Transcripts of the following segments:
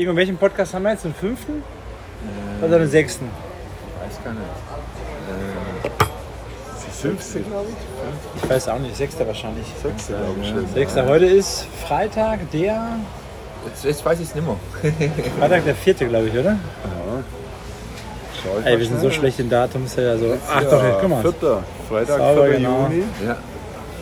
Ingo, welchen Podcast haben wir jetzt? Den fünften? Oder den sechsten? Weiß gar nicht. Fünfte, glaube ich. Ich weiß auch nicht, sechster wahrscheinlich. Sechste, glaube ich. schon. Sechster. Heute ist Freitag, der. Jetzt, jetzt weiß ich es nicht mehr. Freitag, der vierte, glaube ich, oder? Ich Ey, wir sind so schlecht in Datum. Ist ja so. Ach Ja, doch, guck mal. Vierter, Freitag, Sauber, 4. genau. Juni, Ja.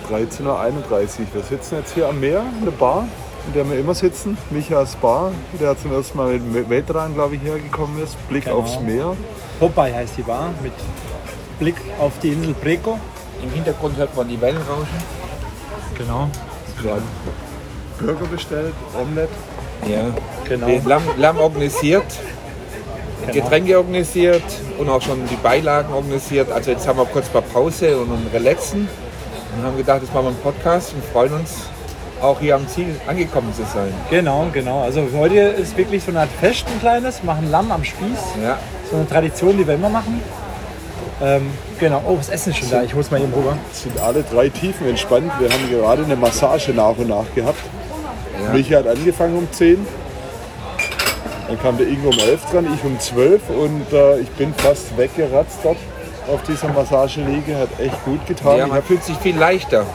13.31 Uhr. Wir sitzen jetzt hier am Meer, in der Bar, in der wir immer sitzen. Michaels Bar, der zum ersten Mal mit Weltrein, glaube ich, hergekommen ist. Blick Genau. aufs Meer. Popeye heißt die Bar mit Blick auf die Insel Preco. Im Hintergrund hört man die Wellen rauschen. Genau. Gerade Burger bestellt, Omelette. Ja. Genau. Lamm, Lamm organisiert, Getränke organisiert und auch schon die Beilagen organisiert. Also jetzt haben wir kurz mal Pause und ein Relaxen und haben gedacht, jetzt machen wir einen Podcast und freuen uns auch hier am Ziel angekommen zu sein. Genau, genau. Also heute ist wirklich so eine Art Fest, ein kleines. Machen Lamm am Spieß. Ja. So eine Tradition, die wir immer machen. Ähm, genau. Oh, das Essen ist schon da. Ich hol's mal eben rüber. Sind alle drei Tiefen entspannt. Wir haben gerade eine Massage nach und nach gehabt. Ja. Michi hat angefangen um 10. Dann kam der Ingo um 11 dran, ich um 12 und äh, ich bin fast weggeratzt dort auf dieser Massageliege. Hat echt gut getan. ja, man fühlt sich viel leichter.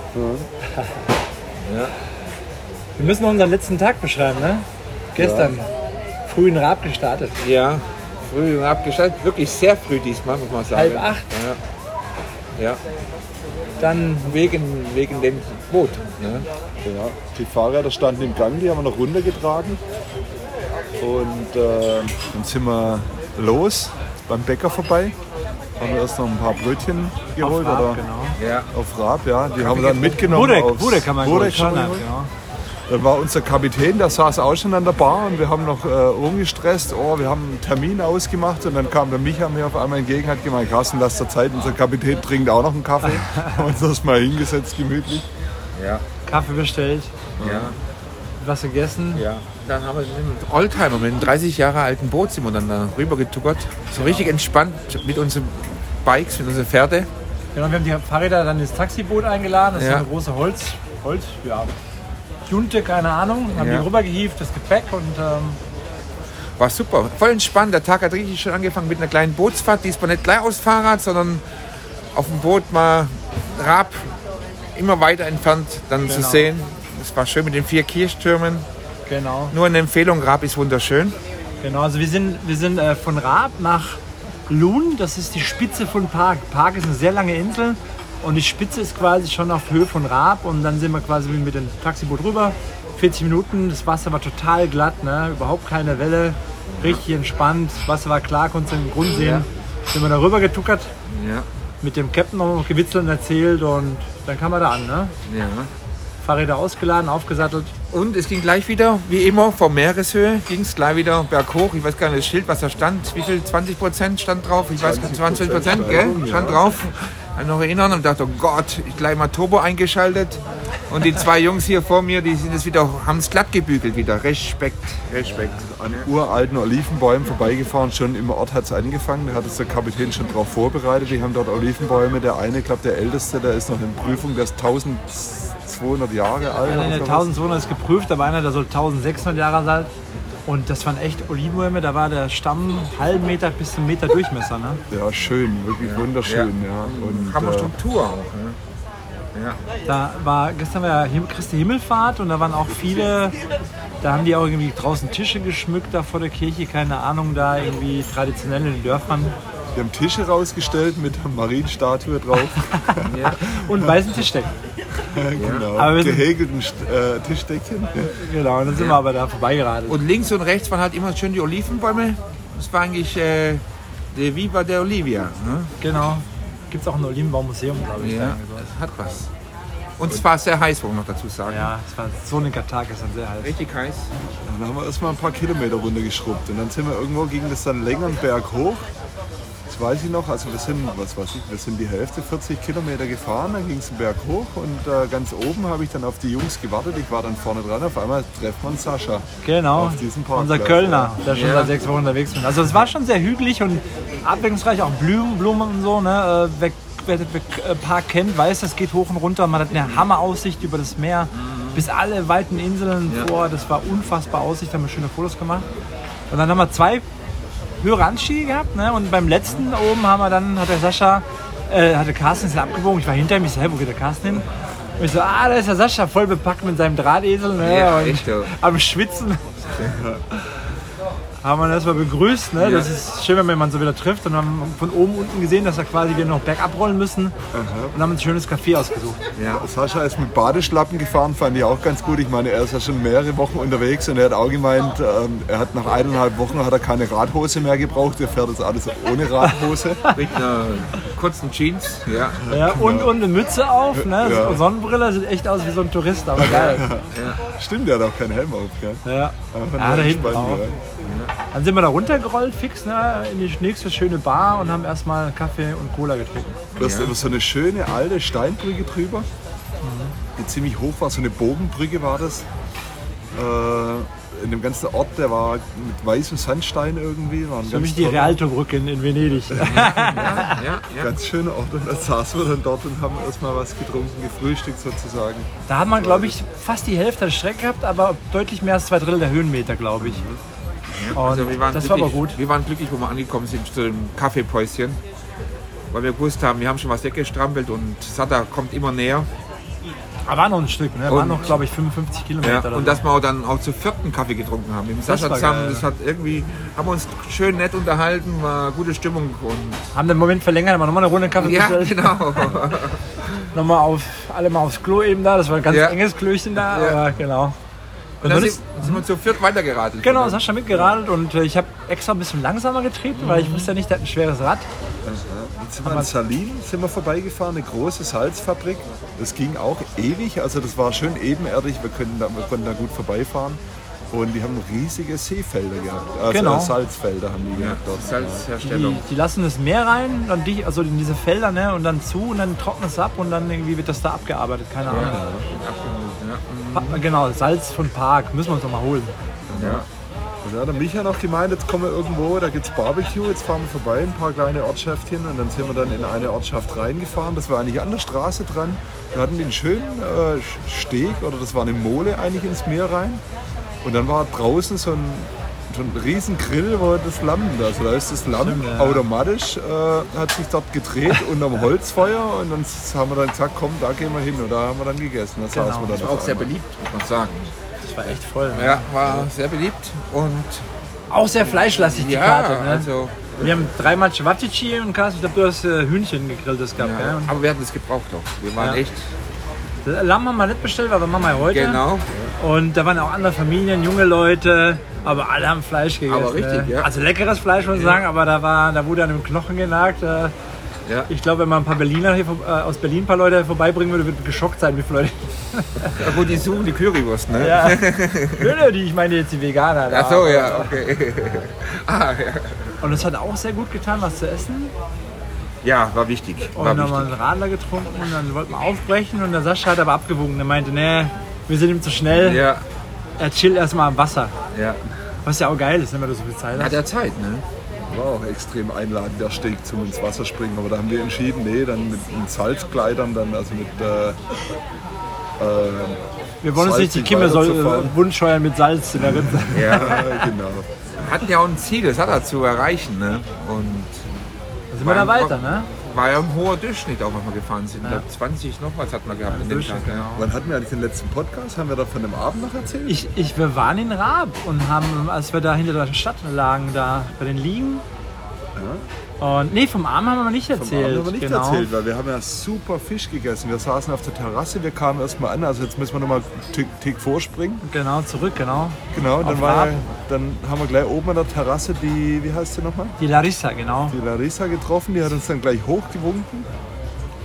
Wir müssen unseren letzten Tag beschreiben, ne? Gestern. Früh in Raab gestartet. Ja, früh abgeschaltet. Wirklich sehr früh diesmal, muss man sagen. Halb acht. Ja. ja. Dann Wegen, wegen dem Boot. Ne? ja, die Fahrräder standen im Gang, die haben wir noch runtergetragen. Und äh, dann sind wir los beim Bäcker vorbei. Haben wir erst noch ein paar Brötchen geholt Raab, oder genau. Ja. auf Raab, ja. Die haben wir dann mitgenommen. Budek, aufs- Budek kann man wir haben, geholt. genau. Dann war unser Kapitän, der saß auch schon an der Bar und wir haben noch äh, rumgestresst. Oh, wir haben einen Termin ausgemacht und dann kam der Micha mir auf einmal entgegen, hat gemeint, Carsten, lass der Zeit, unser Kapitän trinkt auch noch einen Kaffee. haben uns das mal hingesetzt, gemütlich. Ja. Kaffee bestellt, Ja. was gegessen. Ja. Dann haben wir mit einem Oldtimer, mit einem 30 Jahre alten Boot sind wir dann da rübergetuckert. So richtig entspannt mit unseren Bikes, mit unseren Pferde. Genau, wir haben die Fahrräder dann ins Taxiboot eingeladen. Das ist Ja. so eine große Holz, Holz, ja, Junte, keine Ahnung. Haben Ja. die rübergehievt, das Gepäck und ähm, War super, voll entspannt. Der Tag hat richtig schon angefangen mit einer kleinen Bootsfahrt. Diesmal nicht gleich aufs Fahrrad, sondern auf dem Boot mal Rab immer weiter entfernt dann zu Genau. sehen. Es war schön mit den vier Kirchtürmen. genau. Nur eine Empfehlung, Rab ist wunderschön. Genau, also wir sind, wir sind äh, von Raab nach Lun, das ist die Spitze von Park. Park ist eine sehr lange Insel und die Spitze ist quasi schon auf Höhe von Raab und dann sind wir quasi mit dem Taxiboot rüber. 40 Minuten, das Wasser war total glatt, ne? überhaupt keine Welle, richtig entspannt, das Wasser war klar, konntest du den Grund sehen. Sind wir da rüber getuckert, Ja. mit dem Captain noch gewitzelt und erzählt und dann kam er da an. Ne? ja. Fahrräder ausgeladen, aufgesattelt. Und es ging gleich wieder, wie immer, von Meereshöhe ging es gleich wieder berghoch. Ich weiß gar nicht, das Schild, was da stand, wie viel, 20 Prozent stand drauf? Ich weiß gar nicht, 20 Prozent, gell? Stand ja. drauf. Kann mich noch erinnern und dachte, oh Gott, ich gleich mal Turbo eingeschaltet. Und die zwei Jungs hier vor mir, die sind es wieder, haben es glatt gebügelt wieder. Respekt, Respekt. An uralten Olivenbäumen vorbeigefahren, schon im Ort hat es angefangen. Da hat es der Kapitän schon darauf vorbereitet. Die haben dort Olivenbäume. Der eine, ich glaube der älteste, der ist noch in Prüfung, der ist 1200 Jahre alt. Einer der sowas. 1200 ist geprüft, aber einer, der soll 1600 Jahre alt. Und das waren echt Olivenbäume, da war der Stamm halben Meter bis einen Meter Durchmesser. Ne? Ja, schön, wirklich wunderschön. Ja. Und, Hammer äh, Struktur auch. Ne? Ja. Da war gestern war ja Christi Himmelfahrt und da waren auch viele, da haben die auch irgendwie draußen Tische geschmückt da vor der Kirche, keine Ahnung, da irgendwie traditionell in den Dörfern. Wir haben Tische rausgestellt mit der Marienstatue drauf. Und weißen Tischdecken. genau. Aber Gehäkelten äh, Tischdeckchen. Genau, und dann sind wir aber da vorbeigeradet. Und links und rechts waren halt immer schön die Olivenbäume. Das war eigentlich äh, der Viva der Olivia. Ne? Genau. Gibt es auch ein Olivenbaumuseum, glaube ich. Ja, das hat was. Und es war sehr heiß, wollen wir noch dazu sagen. ja, es war so ein Tag, ist dann sehr heiß. Richtig heiß. Dann haben wir erstmal ein paar Kilometer runtergeschrubbt. Und dann sind wir irgendwo, ging das dann länger einen Berg hoch. Das weiß ich noch. Also wir sind, was weiß ich, wir sind die Hälfte, 40 Kilometer gefahren. Dann ging es einen Berg hoch. Und äh, ganz oben habe ich dann auf die Jungs gewartet. Ich war dann vorne dran. Auf einmal trefft man Sascha. Genau, Auf diesem Parkplatz, unser Kölner, der schon Ja. seit sechs Wochen unterwegs ist. Also es war schon sehr hügelig und abwechslungsreich, auch Blumen, Blumen und so, ne? äh, weg, wer den äh, Park kennt, weiß, das geht hoch und runter. Man hat eine Hammeraussicht über das Meer bis alle weiten Inseln Ja. vor. Das war unfassbar Aussicht, haben wir schöne Fotos gemacht. Und dann haben wir zwei höhere Anstiege gehabt. Ne? Und beim letzten oben haben wir dann, hat der Sascha, äh, hatte Carsten ist ja abgebogen. Ich war hinter ihm, ich so, hey, wo geht der Carsten hin? Und ich so, ah, da ist der Sascha, voll bepackt mit seinem Drahtesel. Ne? Ja, und echt, am Schwitzen. Haben wir ihn erstmal begrüßt. Ne? Das ist schön, wenn man so wieder trifft. Und haben von oben unten gesehen, dass wir quasi wieder noch bergab rollen müssen. Und haben uns ein schönes Café ausgesucht. Ja. Sascha ist mit Badeschlappen gefahren, fand ich auch ganz gut. Ich meine, er ist ja schon mehrere Wochen unterwegs und er hat auch gemeint, ähm, er hat nach eineinhalb Wochen hat er keine Radhose mehr gebraucht. Er fährt jetzt alles ohne Radhose. Kurzen Jeans. Ja. Ja, und, und eine Mütze auf, ne? Ja. Sonnenbrille, sieht echt aus wie so ein Tourist, aber geil. Stimmt, er hat auch keinen Helm auf. Gell? Ja. Ja, da hinten auch. ja. Dann sind wir da runtergerollt, fix, ne? in die nächste schöne Bar und haben erstmal Kaffee und Cola getrunken. Du hast über so eine schöne alte Steinbrücke drüber, Mhm. die ziemlich hoch war, so eine Bogenbrücke war das. Äh, in dem ganzen Ort, der war mit weißem Sandstein irgendwie. War Für mich die toller, Rialto-Brücke in, in Venedig. Ja, ja. Ganz schöner Ort. Und dann saßen wir dann dort und haben erstmal was getrunken, gefrühstückt sozusagen. Da hat man, glaube ich, fast die Hälfte der Strecke gehabt, aber deutlich mehr als zwei Drittel der Höhenmeter, glaube ich. Und Also wir waren das war aber gut. Wir waren glücklich, wo wir angekommen sind zu dem Kaffeepäuschen. Weil wir gewusst haben, wir haben schon was weggestrampelt und Sada kommt immer näher. Aber war noch ein Stück, ne? Waren Und- noch, glaube ich, 55 Kilometer. Ja, und so. dass wir auch dann auch zu vierten Kaffee getrunken haben. Mit Sascha zusammen, das hat irgendwie, haben wir uns schön nett unterhalten, war gute Stimmung und haben den Moment verlängert, haben wir nochmal eine Runde Kaffee ja, bestellt. genau. Nochmal auf, alle mal aufs Klo eben da. Das war ein ganz Ja. enges Klöchen da, Ja. aber genau. Und dann dann sind, sind wir zu viert weitergeradelt. Genau, Sascha mitgeradelt und äh, ich habe extra ein bisschen langsamer getreten, weil ich wusste ja nicht, der hat ein schweres Rad. Jetzt sind wir in Salin sind wir vorbeigefahren, eine große Salzfabrik. Das ging auch ewig, also das war schön ebenerdig, wir, können da, wir konnten da gut vorbeifahren. Und die haben riesige Seefelder gehabt, also Genau. Salzfelder haben die Ja, gehabt dort. Die, Salzherstellung. die lassen das Meer rein, dann dich, also in diese Felder, ne, und dann zu und dann trocknet es ab und dann irgendwie wird das da abgearbeitet, keine Ahnung. Ja. Pa genau, Salz von Park, müssen wir uns noch mal holen. Ja. Hat der Micha noch gemeint, jetzt kommen wir irgendwo, da gibt es Barbecue, jetzt fahren wir vorbei, ein paar kleine Ortschaften und dann sind wir dann in eine Ortschaft reingefahren. Das war eigentlich an der Straße dran. Wir hatten den schönen äh, Steg oder das war eine Mole eigentlich ins Meer rein. Und dann war draußen so ein, so ein riesen Grill, wo das Lamm da, also da ist das Lamm Stimmt, ja. automatisch, äh, hat sich dort gedreht unterm Holzfeuer und dann haben wir dann gesagt, komm, da gehen wir hin und da haben wir dann gegessen. Da Genau. saßen wir dann War auf auch sehr einmal. beliebt, muss man sagen. Das war echt voll. Ne? Ja, war sehr beliebt und Auch sehr fleischlastig die ja, Karte. Ne? also wir haben dreimal Cevapcici und Carsten, ich glaube, du hast äh, Hühnchen gegrilltes gehabt. ja, gell? Und aber wir hatten es gebraucht doch. Wir waren Ja. echt Lamm haben wir nicht bestellt, weil wir machen wir heute. genau. Und da waren auch andere Familien, junge Leute, aber alle haben Fleisch gegessen. Aber richtig, ne? ja. Also leckeres Fleisch, muss ich sagen, aber da, war, da wurde an dem Knochen genagt. Äh, Ja. Ich glaube, wenn man ein paar Berliner hier, äh, aus Berlin ein paar Leute vorbeibringen würde, würde geschockt sein, wie viele Leute. Wo die suchen die Currywurst, ne? Ja. Nö, nö, die, ich meine jetzt die Veganer. da. Ach so, ja, okay. ah, ja. Und es hat auch sehr gut getan, was zu essen. Ja, war wichtig. Und War dann haben wir einen Radler getrunken und dann wollten wir aufbrechen und der Sascha hat aber abgewogen. Der meinte, nee, wir sind ihm zu schnell. Ja, Er chillt erstmal am Wasser. ja. Was ja auch geil ist, wenn man da so viel Zeit Hat hat. er Zeit, ne? War auch extrem einladend, der Steg zum ins Wasser springen. Aber da haben wir entschieden, nee, dann mit, mit Salzkleidern, dann also mit äh, äh, Wir wollen uns nicht die Kimme soll äh, wund scheuern mit Salz in der Rippe. Ja. genau. Hatten ja auch ein Ziel, das hat er zu erreichen, ne? Und sind wir da weiter, ne? war ja ein hoher Durchschnitt auch, was wir gefahren sind. Ich glaube 20 noch was hatten wir gehabt in dem Tag. Ja. genau. Wann hatten wir eigentlich den letzten Podcast? Haben wir da von dem Abend noch erzählt? Ich, ich, wir waren in Raab und haben, als wir da hinter der Stadt lagen, da bei den Liegen. Und nee, vom Arm haben wir nicht Vom erzählt. Abend haben wir nicht genau. erzählt, weil wir haben ja super Fisch gegessen. Wir saßen auf der Terrasse, wir kamen erstmal an, also jetzt müssen wir nochmal Tick, Tick vorspringen. Genau, zurück, genau. Genau, dann, Auf war ja, dann haben wir gleich oben an der Terrasse die, wie heißt sie nochmal? Die Larissa, genau. Die Larissa getroffen, die hat uns dann gleich hochgewunken.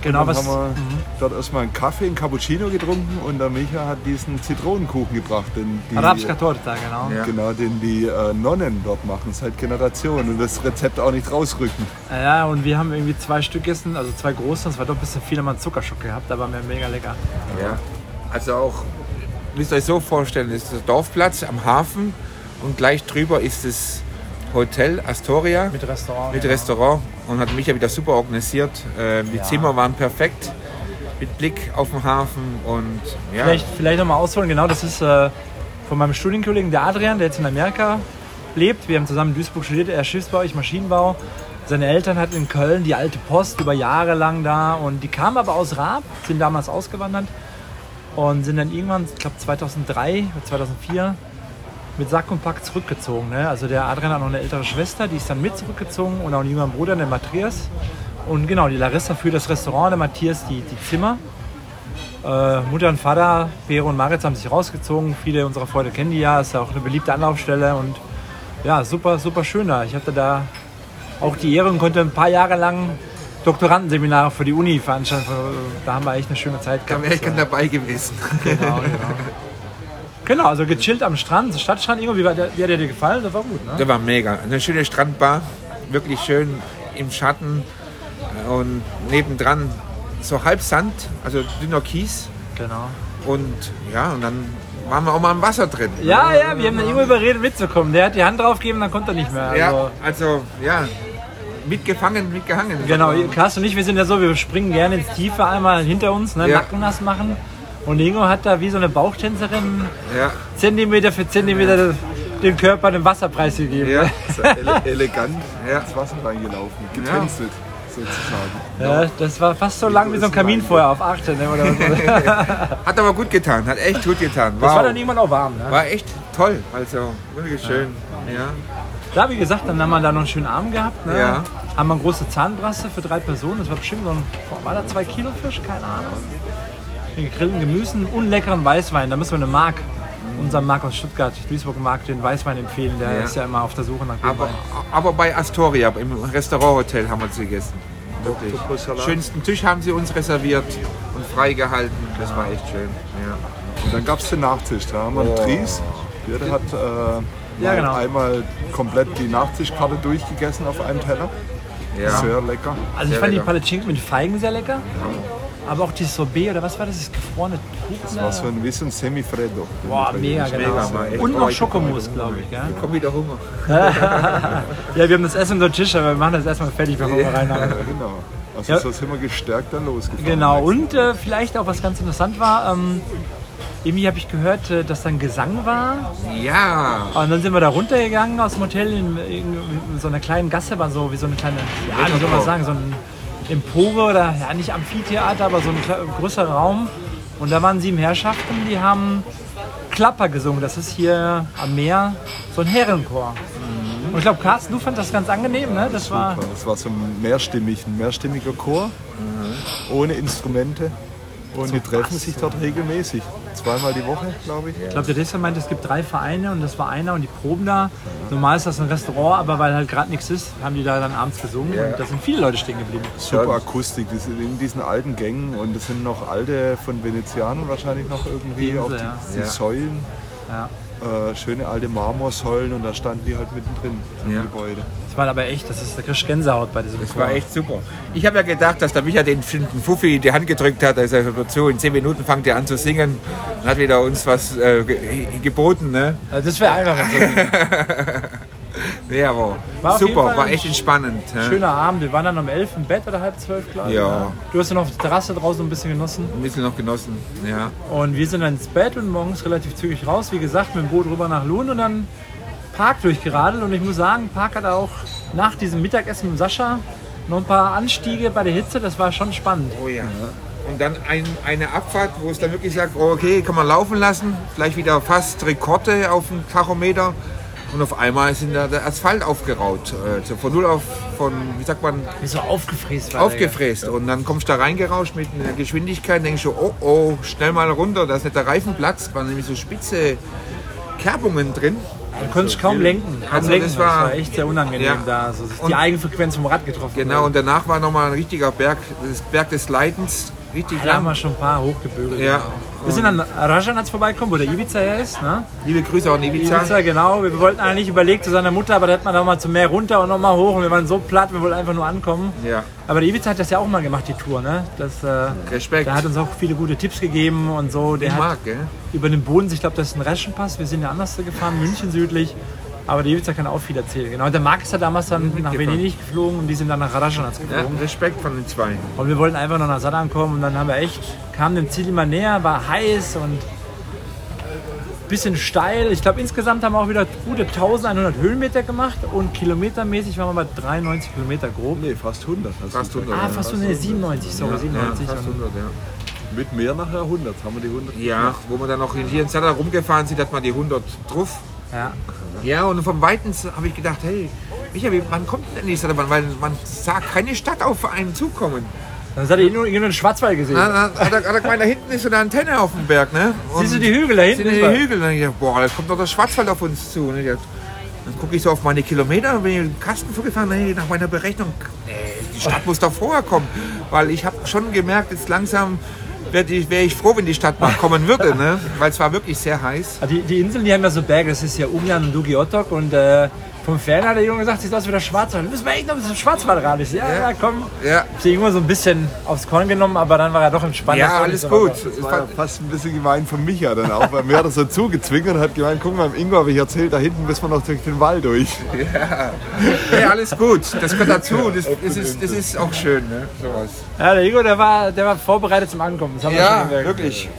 Genau, Dann was. haben wir dort erstmal einen Kaffee, einen Cappuccino getrunken und der Micha hat diesen Zitronenkuchen gebracht, den die, Arabska Torta, genau. Ja. genau, den die äh, Nonnen dort machen, seit Generationen und das Rezept auch nicht rausrücken. Ja, und wir haben irgendwie zwei Stück gegessen, also zwei große, das war doch ein bisschen viel, haben wir einen Zuckerschock gehabt, aber mir mega lecker. Ja. Also auch, müsst ihr euch so vorstellen, ist der Dorfplatz am Hafen und gleich drüber ist das Hotel Astoria Mit Restaurant. mit ja. Restaurant und hat mich ja wieder super organisiert. Ähm, die Ja. Zimmer waren perfekt mit Blick auf den Hafen und ja, Vielleicht, vielleicht nochmal ausholen, genau, das ist äh, von meinem Studienkollegen, der Adrian, der jetzt in Amerika lebt. Wir haben zusammen in Duisburg studiert, er Schiffsbau, ich Maschinenbau. Seine Eltern hatten in Köln die alte Post über Jahre lang da und die kamen aber aus Raab, sind damals ausgewandert und sind dann irgendwann, ich glaube 2003 oder 2004, mit Sack und Pack zurückgezogen. Ne? Also der Adrian hat noch eine ältere Schwester, die ist dann mit zurückgezogen und auch einen jüngeren Bruder, der Matthias. Und genau, die Larissa für das Restaurant, der Matthias die, die Zimmer. Äh, Mutter und Vater, Bero und Maritz, haben sich rausgezogen. Viele unserer Freunde kennen die ja, ist ja auch eine beliebte Anlaufstelle und ja, super, super schön da. Ich hatte da auch die Ehre und konnte ein paar Jahre lang Doktorandenseminare für die Uni veranstalten. Da haben wir echt eine schöne Zeit da gehabt. wäre ich gern dabei gewesen. Genau, genau. Genau, also gechillt am Strand, Stadtstrand, Ingo, wie, war der, wie hat der dir gefallen? Das war gut, ne? Der war mega. Eine schöne Strandbar, wirklich schön im Schatten und nebendran so halb Sand, also dünner Kies Genau. und ja, und dann waren wir auch mal im Wasser drin. Ja, ja, wir haben den Ingo überredet mitzukommen. Der hat die Hand draufgegeben, dann konnte er nicht mehr. Also, Ja, also ja, mitgefangen, mitgehangen. Genau, Klaas und ich, wir sind ja so, wir springen gerne ins Tiefe einmal hinter uns, ne, Ja. Nacken nass machen. Und Ingo hat da wie so eine Bauchtänzerin Ja, Zentimeter für Zentimeter den Körper dem Wasserpreis gegeben. ja? Ist ja ele elegant Ja. ins Wasser reingelaufen, getänzelt sozusagen. Ja, das war fast so lang wie so ein Kaminfeuer auf 18 ne, oder so. hat aber gut getan, hat echt gut getan. Das war Wow. dann irgendwann auch warm. Ne? War echt toll, also wirklich schön. Ja. Da, wie gesagt, dann haben wir da noch einen schönen Abend gehabt. Ne? Ja. Haben wir eine große Zahnbrasse für drei Personen. Das war bestimmt so ein, boah, war da zwei Kilo Fisch? Keine Ahnung. Den gegrillten Gemüsen und leckeren Weißwein. Da müssen wir eine Mark, unseren Mark aus Stuttgart, Duisburg Mark, den Weißwein empfehlen. Der Ja. ist ja immer auf der Suche nach Aber, Wein. aber bei Astoria, im Restauranthotel haben wir es gegessen. Wirklich. Schönsten Tisch haben sie uns reserviert und freigehalten. Das war echt schön. Ja. Und dann gab es den Nachtisch. Da haben wir einen Oh. Tries. Der hat äh, Ja, genau. einmal komplett die Nachtischkarte durchgegessen auf einem Teller. Ja. Sehr lecker. Also ich Sehr fand die lecker. Palatschinken mit Feigen sehr lecker. Aber auch dieses Sorbet oder was war das? Das gefrorene Kuchen. Das war so ein, ein Semifreddo. Boah, mega, Mega, genau. echt Und noch toll. Schokomousse, glaube ich. Gell? Komm wieder Hunger. Ja, wir haben das Essen unter Tisch, aber wir machen das erstmal fertig, bevor wir rein haben. Ja, genau. Also Ja. so sind wir gestärkt dann losgefahren. Genau, und äh, vielleicht auch was ganz interessant war, ähm, irgendwie habe ich gehört, äh, dass dann Gesang war. Ja. Und dann sind wir da runtergegangen aus dem Hotel in, in, in so einer kleinen Gasse, war so wie so eine kleine, ja, wie soll man sagen, so ein Empore oder ja nicht Amphitheater, aber so ein größerer Raum. Und da waren sieben Herrschaften, die haben Klapper gesungen. Das ist hier am Meer so ein Herrenchor. Und ich glaube, Carsten, du fandest das ganz angenehm, ne? Das war. Super. Das war so ein mehrstimmig, ein mehrstimmiger Chor, ohne Instrumente. Und die treffen sich dort regelmäßig. Zweimal die Woche, glaube ich. Ich glaube, der Dessert meinte, es gibt drei Vereine und das war einer und die proben da. Normal ist das ein Restaurant, aber weil halt gerade nichts ist, haben die da dann abends gesungen Ja. und da sind viele Leute stehen geblieben. Super Akustik, die sind in diesen alten Gängen und das sind noch alte von Venezianern wahrscheinlich noch irgendwie Insel, auf die, ja. die Ja. Säulen. Ja. Äh, schöne alte Marmorsäulen und da standen die halt mittendrin im Ja. Gebäude. War aber echt, das ist der kriegst Gänsehaut bei diesem Das Chor. war echt super. Ich habe ja gedacht, dass der Micha den, den Fuffi in die Hand gedrückt hat. Also dazu, in zehn Minuten fängt er an zu singen und hat wieder uns was äh, ge geboten. Ne? Also das wäre einfach so Ja, aber War super, war echt entspannend. ne? schöner Abend. Wir waren dann um elf im Bett oder halb zwölf, glaube ich. Ja. ne? Du hast ja noch auf der Terrasse draußen ein bisschen genossen. Ein bisschen noch genossen. Ja. Und wir sind dann ins Bett und morgens relativ zügig raus. Wie gesagt, mit dem Boot rüber nach Lohn und dann Park durchgeradelt. Und ich muss sagen, Park hat auch nach diesem Mittagessen mit Sascha noch ein paar Anstiege bei der Hitze. Das war schon spannend. Oh ja. Und dann ein, eine Abfahrt, wo es dann wirklich sagt, oh, okay, kann man laufen lassen. Vielleicht wieder fast Rekorde auf dem Tachometer. Und auf einmal ist in der, Asphalt aufgeraut. Äh, so von null auf, von, wie sagt man, Wie so aufgefräst war. aufgefräst. Und dann kommst du da reingerauscht mit einer Geschwindigkeit, denkst du, oh oh, schnell mal runter, da ist nicht der Reifenplatz, waren nämlich so spitze Kerbungen drin. Du konntest kaum lenken. Kaum Also lenken. das war- echt sehr unangenehm Ja. da. Also die Eigenfrequenz vom Rad getroffen. Genau, und danach war nochmal ein richtiger Berg, das Berg des Leidens, richtig Da haben lang. wir schon ein paar hochgebügelt. Ja. Genau. Wir sind an Rajanatz vorbeikommen, wo der Ibiza her ist. Ne? Liebe Grüße auch an Ibiza. Ibiza, genau. Wir wollten eigentlich überlegt zu seiner Mutter, aber da hätte man noch mal zum Meer runter und noch mal hoch. Und wir waren so platt, wir wollten einfach nur ankommen. Ja, Aber der Ibiza hat das ja auch mal gemacht, die Tour. Ne? Das, äh, Respekt. der hat uns auch viele gute Tipps gegeben und so. Der Ich hat mag, gell? über den Boden, ich glaube, das ist ein Reschenpass. Wir sind ja anders gefahren, München südlich. Aber die Ivica kann auch viel erzählen. Genau, und der ist ja damals dann nach mitgefahren. Venedig geflogen und die sind dann nach Radschanatz Ja, geflogen. Respekt von den zwei. Und wir wollten einfach noch nach Sad ankommen und dann haben wir echt, kamen dem Ziel immer näher, war heiß und bisschen steil. Ich glaube insgesamt haben wir auch wieder gute 1100 Höhenmeter gemacht und kilometermäßig waren wir bei 93 Kilometer grob. Nee, fast 100. hast du Fast gesagt. 100. Ah, fast so eine 97, sorry, 97. Ja, fast Und 100, ja. Mit mehr nachher 100. Haben wir die 100 ja, wo man dann noch hier in Zadar rumgefahren sind, hat man die 100 drauf. Ja. Ja, und vom Weiten habe ich gedacht, hey, Micha, wie, wann kommt denn die Stadtbahn? Weil man sah keine Stadt auf einen zukommen. Dann seid ihr nur in den Schwarzwald gesehen. Dann hat er, hat er gemeint, da hinten ist so eine Antenne auf dem Berg, ne? Und Siehst du die Hügel da hinten? sind die Hügel. Dann ich gedacht, boah, da kommt doch der Schwarzwald auf uns zu. Dachte, dann gucke ich so auf meine Kilometer und bin ich im Kasten vorgefahren. Nee, nach meiner Berechnung, nee, die Stadt muss doch vorher kommen. Weil ich habe schon gemerkt, jetzt langsam wäre ich, wär ich froh, wenn die Stadt mal kommen würde. Ne? Weil es war wirklich sehr heiß. Ah, Die, die Inseln, die haben ja so Berge, das ist ja Umjan und Dugi Otok und äh, vom Fern hat der Junge gesagt, sieht aus wie der Schwarzwald. Wir müssen wir echt noch ein bisschen Schwarzwald ran. Ich so, ja, ja, komm. Ja, Ich habe irgendwo so ein bisschen aufs Korn genommen, aber dann war er doch entspannt. ja alles so gut. Das war ja fast ein bisschen gemein von Micha dann auch, weil mir hat er so zugezwungen und hat gemeint, guck mal, im Ingo habe ich erzählt, da hinten müssen wir noch durch den Wald durch. Ja, alles gut. Das gehört dazu. Das, das, ist, das ist auch schön, ne? Sowas. Ja, der Ingo, der war, der war vorbereitet zum Ankommen. Das haben wir Ja, schon gemerkt. wirklich.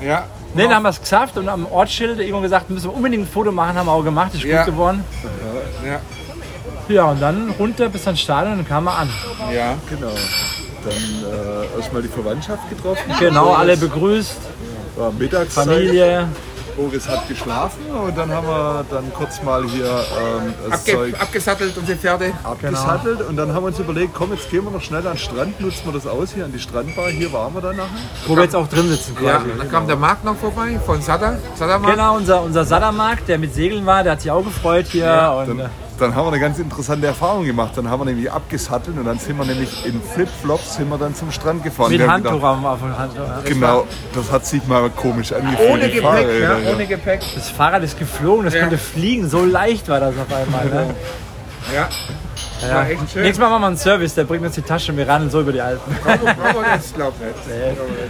Ja. Nee, dann haben wir es geschafft und am Ortsschild Ingo gesagt, müssen wir unbedingt ein Foto machen, haben wir auch gemacht, ist Ja. gut geworden. Ja. Ja, und dann runter bis ans Stadion und dann kamen wir an. ja. Genau. Dann äh, erstmal die Verwandtschaft getroffen. Genau, alle begrüßt, War Mittagszeit. Familie. Boris hat geschlafen und dann haben wir dann kurz mal hier ähm, das Abge Zeug abgesattelt, unsere Pferde. abgesattelt und dann haben wir uns überlegt, komm, jetzt gehen wir noch schnell an den Strand, nutzen wir das aus hier an die Strandbar. Hier waren wir dann nachher. Wo wir jetzt auch drin sitzen Ja, quasi. dann kam der Markt noch vorbei von Sada. Sada Genau, unser, unser Sadamark, der mit Segeln war, der hat sich auch gefreut hier. und, Dann, haben wir eine ganz interessante Erfahrung gemacht. Dann haben wir nämlich abgesattelt und dann sind wir nämlich in Flipflops sind wir dann zum Strand gefahren. mit Wir haben Handtuch gedacht, auf dem Handtuch. ja. Genau, das hat sich mal komisch angefühlt. Ohne die Gepäck, Fahrräder, ja, ohne Gepäck. Das Fahrrad ist geflogen, das Ja. konnte fliegen, so leicht war das auf einmal. Ne? Ja, Ja. war echt schön. Nächstes Mal machen wir einen Service, der bringt uns die Tasche und wir radeln so über die Alpen. Wir das, glaub nicht.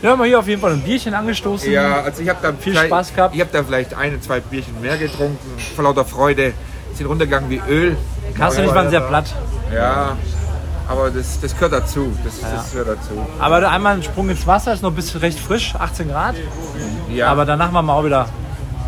Ja, haben wir hier auf jeden Fall ein Bierchen angestoßen. Ja, also ich habe da Viel Spaß gehabt. Ich habe da vielleicht eine, zwei Bierchen mehr getrunken. Vor lauter Freude. Sind runtergegangen wie Öl. Carsten und ich waren sehr platt. Ja, aber das, das gehört dazu. Das, das gehört dazu. Aber einmal ein Sprung ins Wasser, ist noch bis recht frisch, 18 Grad. Ja, Aber danach waren wir auch wieder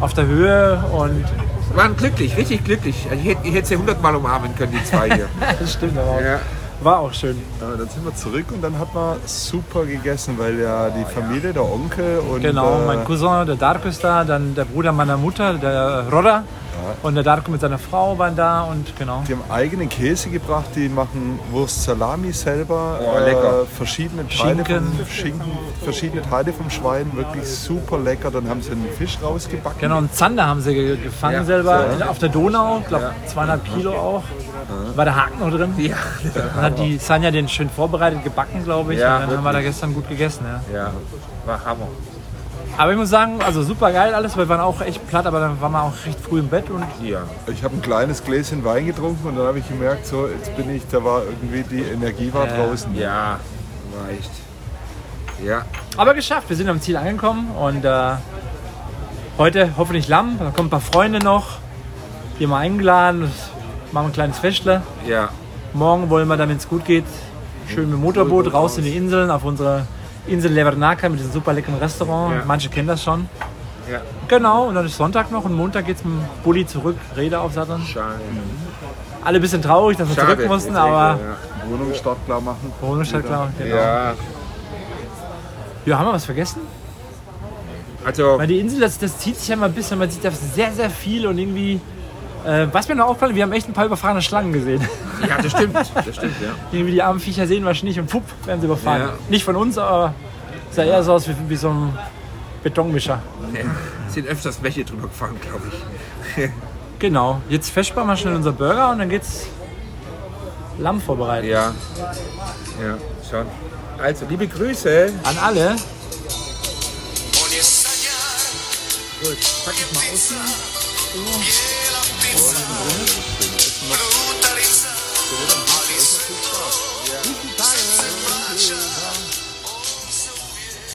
auf der Höhe und wir waren glücklich, richtig glücklich. Also ich hätte, ich hätte sie hundertmal umarmen können, die zwei hier. das stimmt aber auch. ja. War auch schön. Ja, dann sind wir zurück und dann hat man super gegessen, weil ja die Familie, der Onkel und Genau, äh, mein Cousin, der Darko ist da, dann der Bruder meiner Mutter, der Rodda. Und der Darko mit seiner Frau waren da und genau. die haben eigenen Käse gebracht, die machen Wurst Salami selber, Oh, lecker. verschiedene Teile Schinken. vom Schinken, verschiedene Teile vom Schwein, wirklich super lecker. Dann haben sie einen Fisch rausgebacken. Genau, und Zander haben sie ge- gefangen Ja, selber auf der Donau, ich glaube zweieinhalb Kilo auch. War der Haken noch drin? Ja, Dann hat die Sanja den schön vorbereitet, gebacken, glaube ich. Ja, und dann haben wir da wirklich. gestern gut gegessen. Ja. ja, war Hammer. Aber ich muss sagen, also super geil alles, weil wir waren auch echt platt, aber dann waren wir auch recht früh im Bett und Ja, Ich habe ein kleines Gläschen Wein getrunken und dann habe ich gemerkt, so jetzt bin ich, da war irgendwie die Energie war Ja. draußen. ja, war echt. Ja, aber geschafft. Wir sind am Ziel angekommen und äh, heute hoffentlich Lamm. Da kommen ein paar Freunde noch, die haben wir eingeladen. Machen ein kleines Festle. ja, Morgen wollen wir dann, wenn es gut geht, schön mit dem Motorboot raus in die Inseln auf unsere Insel Levernaca mit diesem super leckeren Restaurant. Ja. Manche kennen das schon. ja. Genau, und dann ist Sonntag noch und Montag geht es mit dem Bulli zurück, Räder aufsatteln. Schade. Alle ein bisschen traurig, dass wir Schade. zurück mussten, aber echt, Wohnung startklar machen. Corona ist halt klar. Genau. Ja, Ja. ja. haben wir was vergessen? also Weil die Insel, das, das zieht sich ja mal ein bisschen, man sieht da sehr, sehr viel und irgendwie. Äh, was mir noch aufgefallen, wir haben echt ein paar überfahrene Schlangen gesehen. Ja, das stimmt. Das stimmt, ja. irgendwie die armen Viecher sehen wir nicht und pupp, werden sie überfahren. Ja. Nicht von uns, aber sah eher so aus wie, wie so ein Betonmischer. ja. Sind öfters welche drüber gefahren, glaube ich. Genau, jetzt festsparen wir schnell unser Burger und dann geht's Lamm vorbereiten. Ja, ja, schon. Also, liebe Grüße. An alle. Gut, pack ich mal aus. yeah.